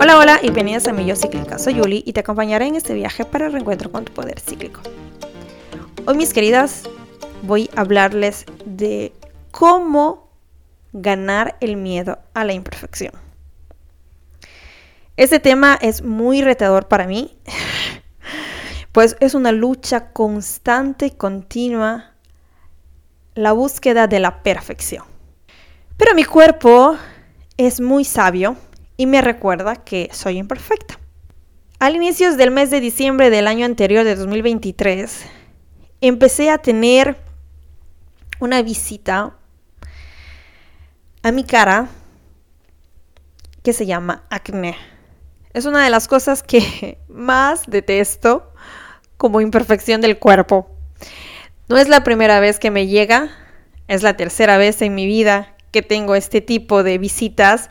Hola, hola y bienvenidos a mi Yo Cíclica. Soy Yuli y te acompañaré en este viaje para el reencuentro con tu poder cíclico. Hoy, mis queridas, voy a hablarles de cómo ganar el miedo a la imperfección. Este tema es muy retador para mí, pues es una lucha constante y continua, la búsqueda de la perfección. Pero mi cuerpo es muy sabio y me recuerda que soy imperfecta. Al inicio del mes de diciembre del año anterior de 2023, empecé a tener una visita a mi cara que se llama acné. Es una de las cosas que más detesto como imperfección del cuerpo. No es la primera vez que me llega, es la tercera vez en mi vida que tengo este tipo de visitas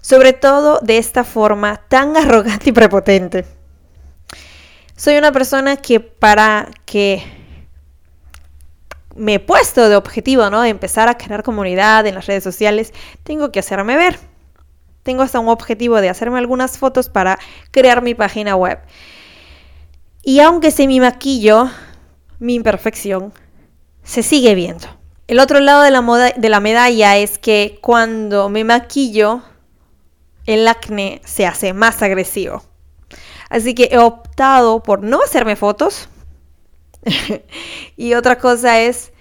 sobre todo de esta forma tan arrogante y prepotente. Soy una persona que para que me he puesto de objetivo, ¿no? De empezar a crear comunidad en las redes sociales, tengo que hacerme ver. Tengo hasta un objetivo de hacerme algunas fotos para crear mi página web. Y aunque se mi maquillo, mi imperfección se sigue viendo. El otro lado de la, moda, de la medalla es que cuando me maquillo, el acné se hace más agresivo. Así que he optado por no hacerme fotos. y otra cosa es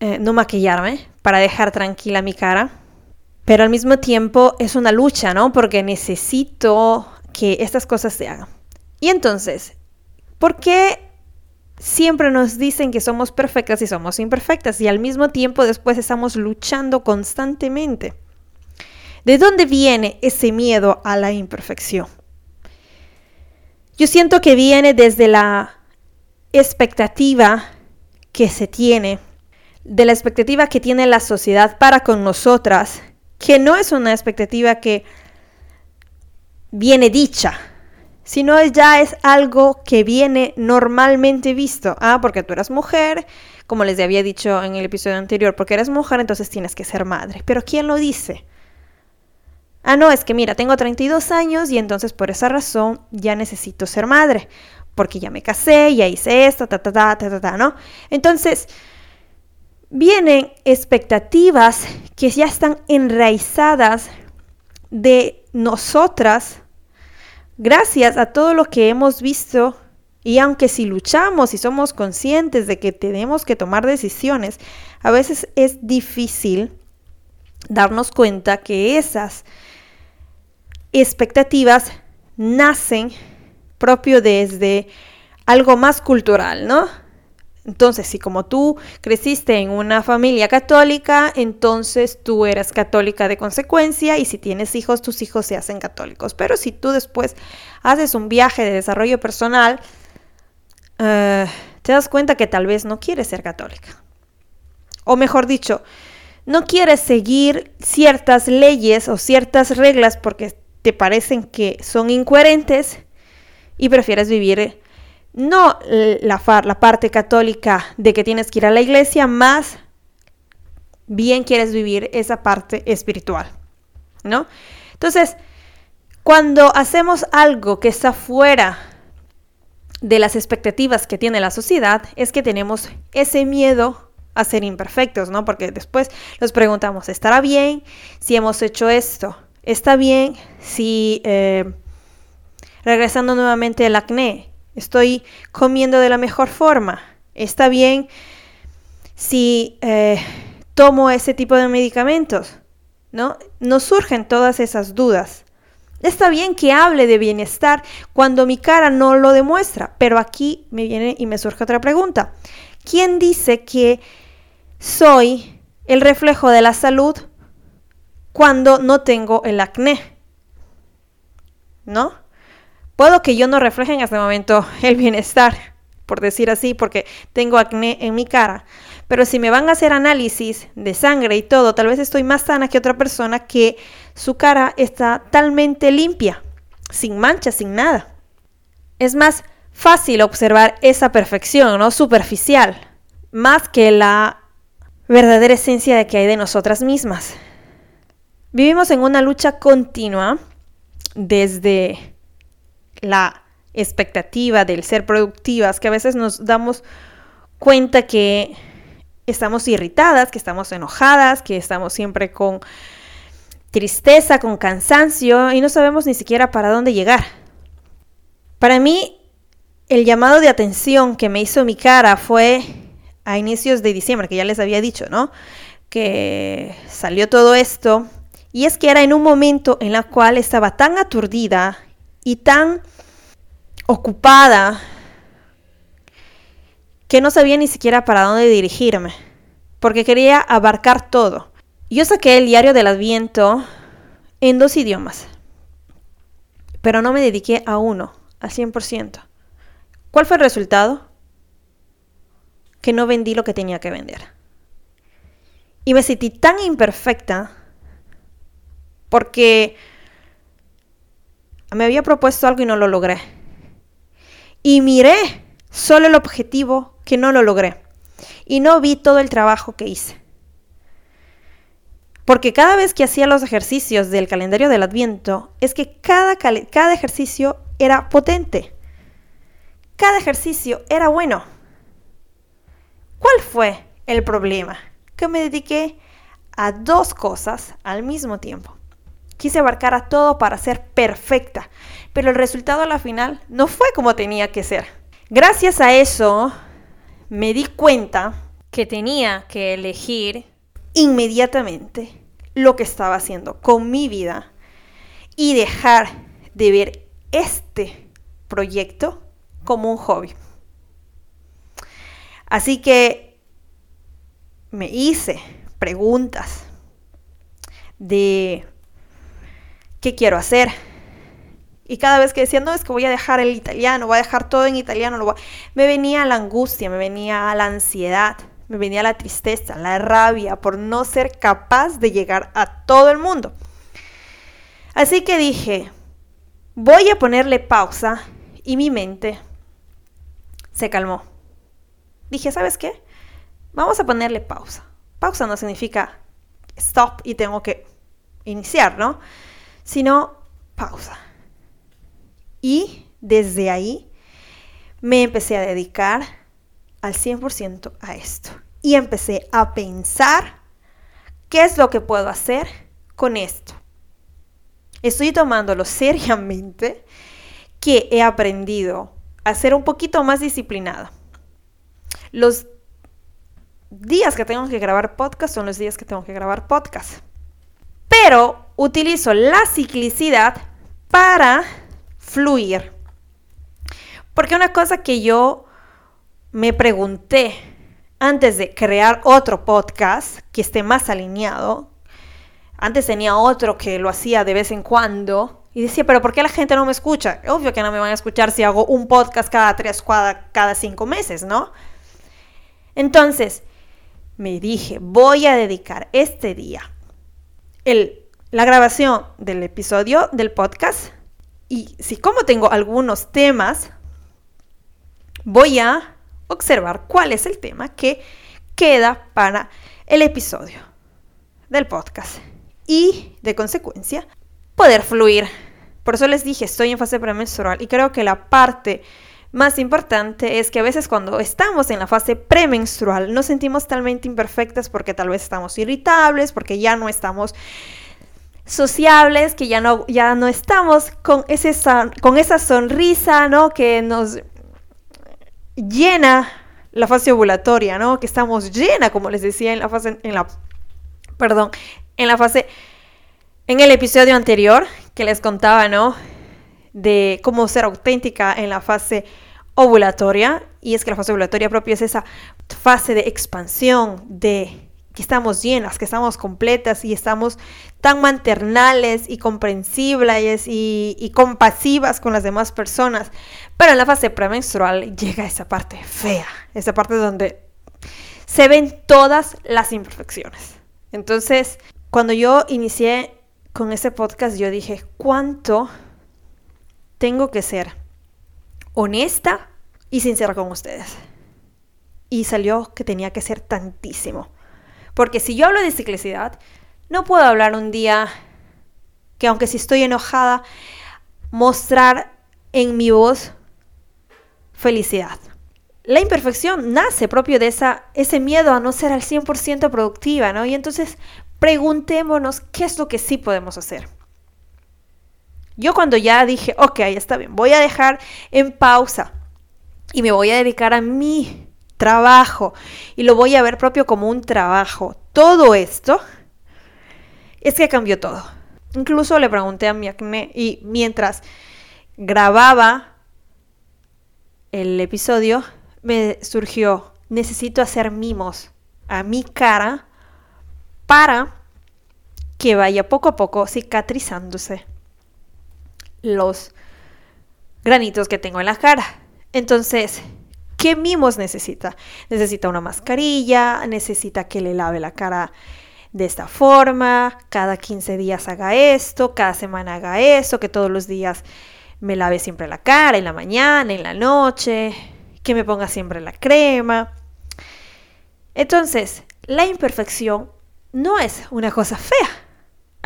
eh, no maquillarme para dejar tranquila mi cara. Pero al mismo tiempo es una lucha, ¿no? Porque necesito que estas cosas se hagan. Y entonces, ¿por qué siempre nos dicen que somos perfectas y somos imperfectas? Y al mismo tiempo después estamos luchando constantemente. ¿De dónde viene ese miedo a la imperfección? Yo siento que viene desde la expectativa que se tiene, de la expectativa que tiene la sociedad para con nosotras, que no es una expectativa que viene dicha, sino ya es algo que viene normalmente visto. Ah, porque tú eres mujer, como les había dicho en el episodio anterior, porque eres mujer, entonces tienes que ser madre. Pero ¿quién lo dice? Ah, no, es que mira, tengo 32 años y entonces por esa razón ya necesito ser madre, porque ya me casé, ya hice esto, ta, ta, ta, ta, ta, ta, ¿no? Entonces, vienen expectativas que ya están enraizadas de nosotras gracias a todo lo que hemos visto y aunque si luchamos y somos conscientes de que tenemos que tomar decisiones, a veces es difícil darnos cuenta que esas expectativas nacen propio desde algo más cultural, ¿no? Entonces, si como tú creciste en una familia católica, entonces tú eres católica de consecuencia y si tienes hijos, tus hijos se hacen católicos. Pero si tú después haces un viaje de desarrollo personal, eh, te das cuenta que tal vez no quieres ser católica. O mejor dicho, no quieres seguir ciertas leyes o ciertas reglas porque te parecen que son incoherentes y prefieres vivir no la, la parte católica de que tienes que ir a la iglesia, más bien quieres vivir esa parte espiritual, ¿no? Entonces, cuando hacemos algo que está fuera de las expectativas que tiene la sociedad, es que tenemos ese miedo a ser imperfectos, ¿no? Porque después nos preguntamos, ¿estará bien si hemos hecho esto? Está bien si, eh, regresando nuevamente al acné, estoy comiendo de la mejor forma. Está bien si eh, tomo ese tipo de medicamentos, ¿no? Nos surgen todas esas dudas. Está bien que hable de bienestar cuando mi cara no lo demuestra, pero aquí me viene y me surge otra pregunta. ¿Quién dice que soy el reflejo de la salud cuando no tengo el acné. ¿No? Puedo que yo no refleje en este momento el bienestar, por decir así, porque tengo acné en mi cara. Pero si me van a hacer análisis de sangre y todo, tal vez estoy más sana que otra persona que su cara está talmente limpia, sin manchas, sin nada. Es más fácil observar esa perfección, ¿no? Superficial, más que la verdadera esencia de que hay de nosotras mismas. Vivimos en una lucha continua desde la expectativa del ser productivas, que a veces nos damos cuenta que estamos irritadas, que estamos enojadas, que estamos siempre con tristeza, con cansancio y no sabemos ni siquiera para dónde llegar. Para mí, el llamado de atención que me hizo mi cara fue a inicios de diciembre, que ya les había dicho, ¿no? Que salió todo esto. Y es que era en un momento en el cual estaba tan aturdida y tan ocupada que no sabía ni siquiera para dónde dirigirme, porque quería abarcar todo. Yo saqué el diario del Adviento en dos idiomas, pero no me dediqué a uno, al 100%. ¿Cuál fue el resultado? Que no vendí lo que tenía que vender. Y me sentí tan imperfecta porque me había propuesto algo y no lo logré. Y miré solo el objetivo que no lo logré. Y no vi todo el trabajo que hice. Porque cada vez que hacía los ejercicios del calendario del Adviento, es que cada, cada ejercicio era potente. Cada ejercicio era bueno. ¿Cuál fue el problema? Que me dediqué a dos cosas al mismo tiempo. Quise abarcar a todo para ser perfecta, pero el resultado a la final no fue como tenía que ser. Gracias a eso me di cuenta que tenía que elegir inmediatamente lo que estaba haciendo con mi vida y dejar de ver este proyecto como un hobby. Así que me hice preguntas de qué quiero hacer, y cada vez que decía, no, es que voy a dejar el italiano, voy a dejar todo en italiano, me venía la angustia, me venía la ansiedad, me venía la tristeza, la rabia por no ser capaz de llegar a todo el mundo. Así que dije, voy a ponerle pausa y mi mente se calmó. Dije, ¿sabes qué? Vamos a ponerle pausa. Pausa no significa stop y tengo que iniciar, ¿no? Sino pausa y desde ahí me empecé a dedicar al 100% a esto. Y empecé a pensar qué es lo que puedo hacer con esto. Estoy tomándolo seriamente que he aprendido a ser un poquito más disciplinada. Los días que tengo que grabar podcast son los días que tengo que grabar podcast. Pero utilizo la ciclicidad para fluir. Porque una cosa que yo me pregunté antes de crear otro podcast que esté más alineado, antes tenía otro que lo hacía de vez en cuando y decía, pero ¿por qué la gente no me escucha? Obvio que no me van a escuchar si hago un podcast cada tres, cada, cada cinco meses, ¿no? Entonces, me dije, voy a dedicar este día la grabación del episodio del podcast y si como tengo algunos temas, voy a observar cuál es el tema que queda para el episodio del podcast. Y de consecuencia, poder fluir. Por eso les dije, estoy en fase premenstrual y creo que la parte más importante es que a veces cuando estamos en la fase premenstrual nos sentimos talmente imperfectas porque tal vez estamos irritables, porque ya no estamos sociables, que ya no, ya no estamos con, ese con esa sonrisa, ¿no? Que nos llena la fase ovulatoria, ¿no? Que estamos llena, como les decía en la fase, en la, perdón, en la fase, en el episodio anterior que les contaba, ¿no? De cómo ser auténtica en la fase ovulatoria. Y es que la fase ovulatoria propia es esa fase de expansión, de que estamos llenas, que estamos completas y estamos tan maternales y comprensibles y, compasivas con las demás personas. Pero en la fase premenstrual llega esa parte fea, esa parte donde se ven todas las imperfecciones. Entonces, cuando yo inicié con ese podcast, yo dije, ¿cuánto tengo que ser honesta y sincera con ustedes? Y salió que tenía que ser tantísimo. Porque si yo hablo de ciclicidad, no puedo hablar un día que aunque si estoy enojada, mostrar en mi voz felicidad. La imperfección nace propio de esa, ese miedo a no ser al 100% productiva, ¿no? Y entonces preguntémonos qué es lo que sí podemos hacer. Yo cuando ya dije, ok, está bien, voy a dejar en pausa y me voy a dedicar a mi trabajo y lo voy a ver propio como un trabajo. Todo esto es que cambió todo. Incluso le pregunté a mi acné y mientras grababa el episodio me surgió, necesito hacer mimos a mi cara para que vaya poco a poco cicatrizándose los granitos que tengo en la cara. Entonces, ¿qué mimos necesita? Necesita una mascarilla, necesita que le lave la cara de esta forma, cada 15 días haga esto, cada semana haga eso, que todos los días me lave siempre la cara, en la mañana, en la noche, que me ponga siempre la crema. Entonces, la imperfección no es una cosa fea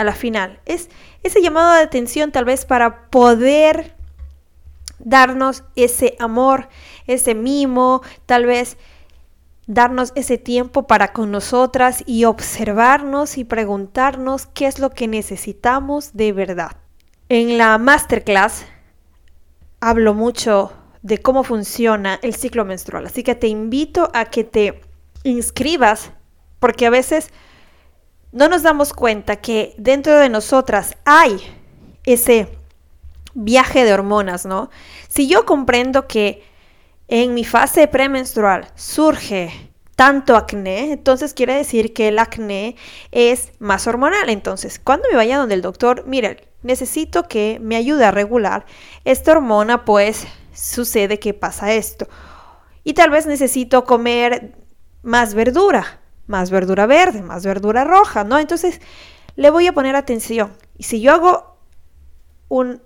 a la final, es ese llamado de atención tal vez para poder darnos ese amor, ese mimo, tal vez darnos ese tiempo para con nosotras y observarnos y preguntarnos qué es lo que necesitamos de verdad. En la masterclass hablo mucho de cómo funciona el ciclo menstrual, así que te invito a que te inscribas porque a veces no nos damos cuenta que dentro de nosotras hay ese viaje de hormonas, ¿no? Si yo comprendo que en mi fase premenstrual surge tanto acné, entonces quiere decir que el acné es más hormonal. Entonces, cuando me vaya donde el doctor, mire, necesito que me ayude a regular esta hormona, pues sucede que pasa esto. Y tal vez necesito comer más verdura, más verdura verde, más verdura roja, ¿no? Entonces, le voy a poner atención. Y si yo hago un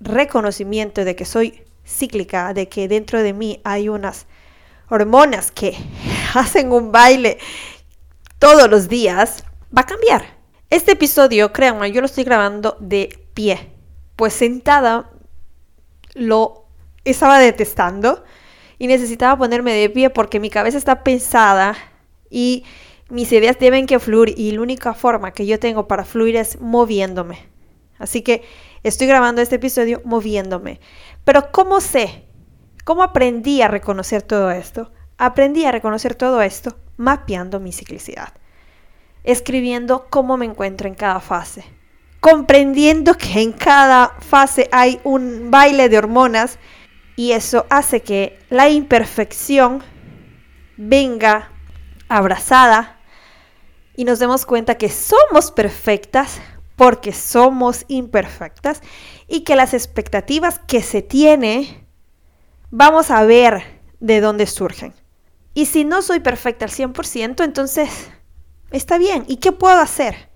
reconocimiento de que soy cíclica, de que dentro de mí hay unas hormonas que hacen un baile todos los días, va a cambiar. Este episodio, créanme, yo lo estoy grabando de pie, pues sentada lo estaba detestando y necesitaba ponerme de pie porque mi cabeza está pesada y mis ideas deben que fluir y la única forma que yo tengo para fluir es moviéndome. Así que estoy grabando este episodio moviéndome. Pero ¿cómo sé? ¿Cómo aprendí a reconocer todo esto? Aprendí a reconocer todo esto mapeando mi ciclicidad, escribiendo cómo me encuentro en cada fase, comprendiendo que en cada fase hay un baile de hormonas y eso hace que la imperfección venga abrazada y nos demos cuenta que somos perfectas porque somos imperfectas y que las expectativas que se tiene, vamos a ver de dónde surgen. Y si no soy perfecta al 100%, entonces está bien. ¿Y qué puedo hacer?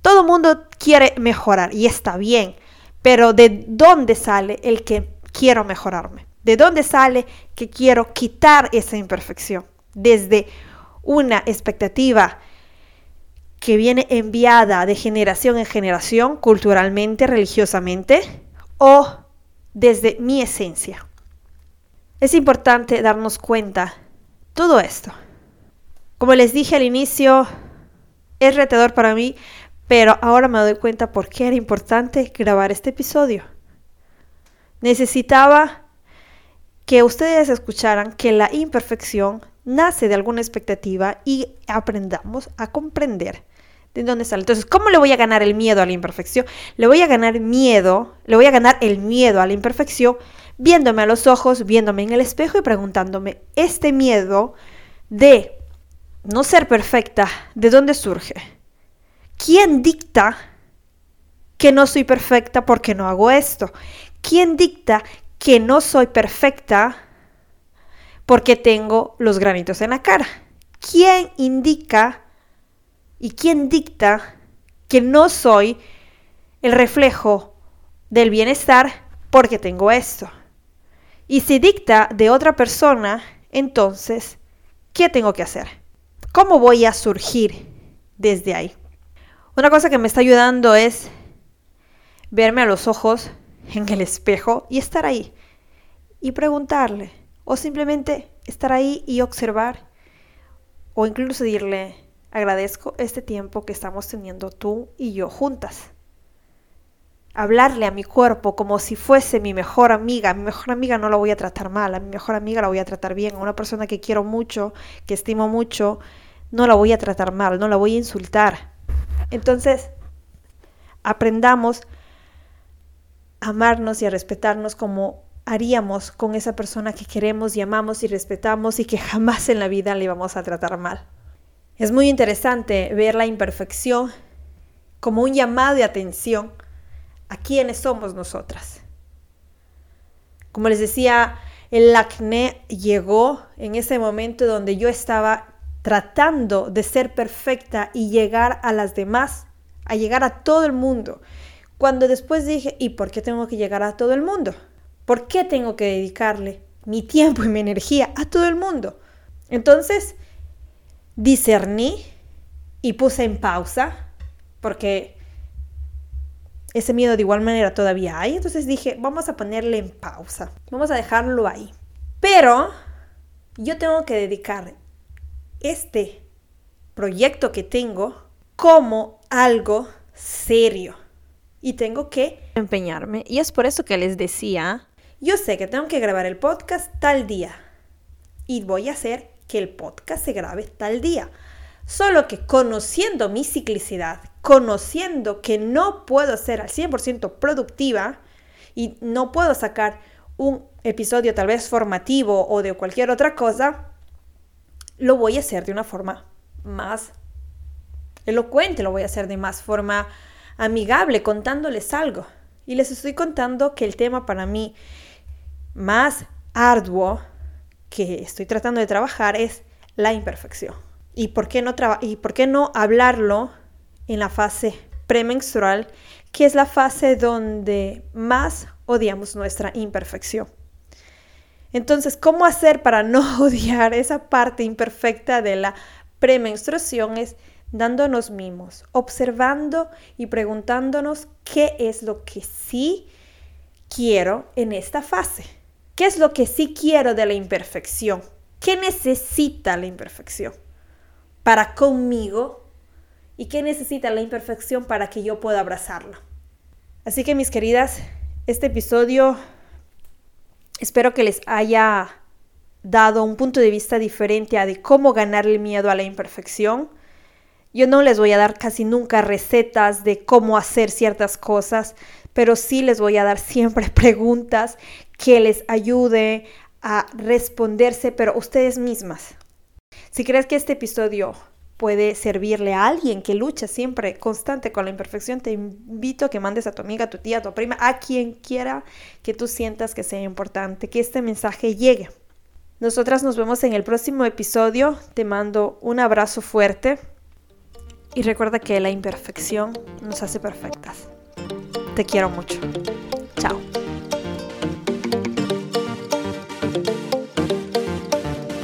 Todo mundo quiere mejorar y está bien, pero ¿de dónde sale el que quiero mejorarme? ¿De dónde sale que quiero quitar esa imperfección? Desde una expectativa que viene enviada de generación en generación, culturalmente, religiosamente, o desde mi esencia. Es importante darnos cuenta todo esto. Como les dije al inicio, es retador para mí, pero ahora me doy cuenta por qué era importante grabar este episodio. Necesitaba que ustedes escucharan que la imperfección nace de alguna expectativa y aprendamos a comprender de dónde sale. Entonces, ¿cómo le voy a ganar el miedo a la imperfección? Le voy a ganar miedo, le voy a ganar el miedo a la imperfección viéndome a los ojos, viéndome en el espejo y preguntándome, ¿este miedo de no ser perfecta, de dónde surge? ¿Quién dicta que no soy perfecta porque no hago esto? ¿Quién dicta que no soy perfecta porque tengo los granitos en la cara. ¿Quién indica y quién dicta que no soy el reflejo del bienestar porque tengo esto? Y si dicta de otra persona, entonces, ¿qué tengo que hacer? ¿Cómo voy a surgir desde ahí? Una cosa que me está ayudando es verme a los ojos en el espejo y estar ahí y preguntarle o simplemente estar ahí y observar o incluso decirle agradezco este tiempo que estamos teniendo tú y yo juntas. Hablarle a mi cuerpo como si fuese mi mejor amiga. mi mejor amiga no la voy a tratar mal, a mi mejor amiga la voy a tratar bien. A una persona que quiero mucho, que estimo mucho, no la voy a tratar mal, no la voy a insultar. Entonces, aprendamos a amarnos y a respetarnos como haríamos con esa persona que queremos y amamos y respetamos y que jamás en la vida le vamos a tratar mal. Es muy interesante ver la imperfección como un llamado de atención a quienes somos nosotras. Como les decía, el acné llegó en ese momento donde yo estaba tratando de ser perfecta y llegar a las demás, a llegar a todo el mundo. Cuando después dije, ¿y por qué tengo que llegar a todo el mundo? ¿Por qué tengo que dedicarle mi tiempo y mi energía a todo el mundo? Entonces, discerní y puse en pausa, porque ese miedo de igual manera todavía hay. Entonces dije, vamos a ponerle en pausa, vamos a dejarlo ahí. Pero yo tengo que dedicar este proyecto que tengo como algo serio y tengo que empeñarme. Y es por eso que les decía, yo sé que tengo que grabar el podcast tal día y voy a hacer que el podcast se grabe tal día. Solo que conociendo mi ciclicidad, conociendo que no puedo ser al 100% productiva y no puedo sacar un episodio tal vez formativo o de cualquier otra cosa, lo voy a hacer de una forma más elocuente, lo voy a hacer de más forma amigable, contándoles algo. Y les estoy contando que el tema para mí más arduo que estoy tratando de trabajar es la imperfección. ¿Y por qué no, y por qué no hablarlo en la fase premenstrual, que es la fase donde más odiamos nuestra imperfección? Entonces, ¿cómo hacer para no odiar esa parte imperfecta de la premenstruación? Es dándonos mimos, observando y preguntándonos qué es lo que sí quiero en esta fase. ¿Qué es lo que sí quiero de la imperfección? ¿Qué necesita la imperfección para conmigo? ¿Y qué necesita la imperfección para que yo pueda abrazarla? Así que mis queridas, este episodio espero que les haya dado un punto de vista diferente a de cómo ganarle el miedo a la imperfección. Yo no les voy a dar casi nunca recetas de cómo hacer ciertas cosas, pero sí les voy a dar siempre preguntas que les ayude a responderse, pero ustedes mismas. Si crees que este episodio puede servirle a alguien que lucha siempre constante con la imperfección, te invito a que mandes a tu amiga, a tu tía, a tu prima, a quien quiera que tú sientas que sea importante, que este mensaje llegue. Nosotras nos vemos en el próximo episodio. Te mando un abrazo fuerte y recuerda que la imperfección nos hace perfectas. Te quiero mucho. Chao.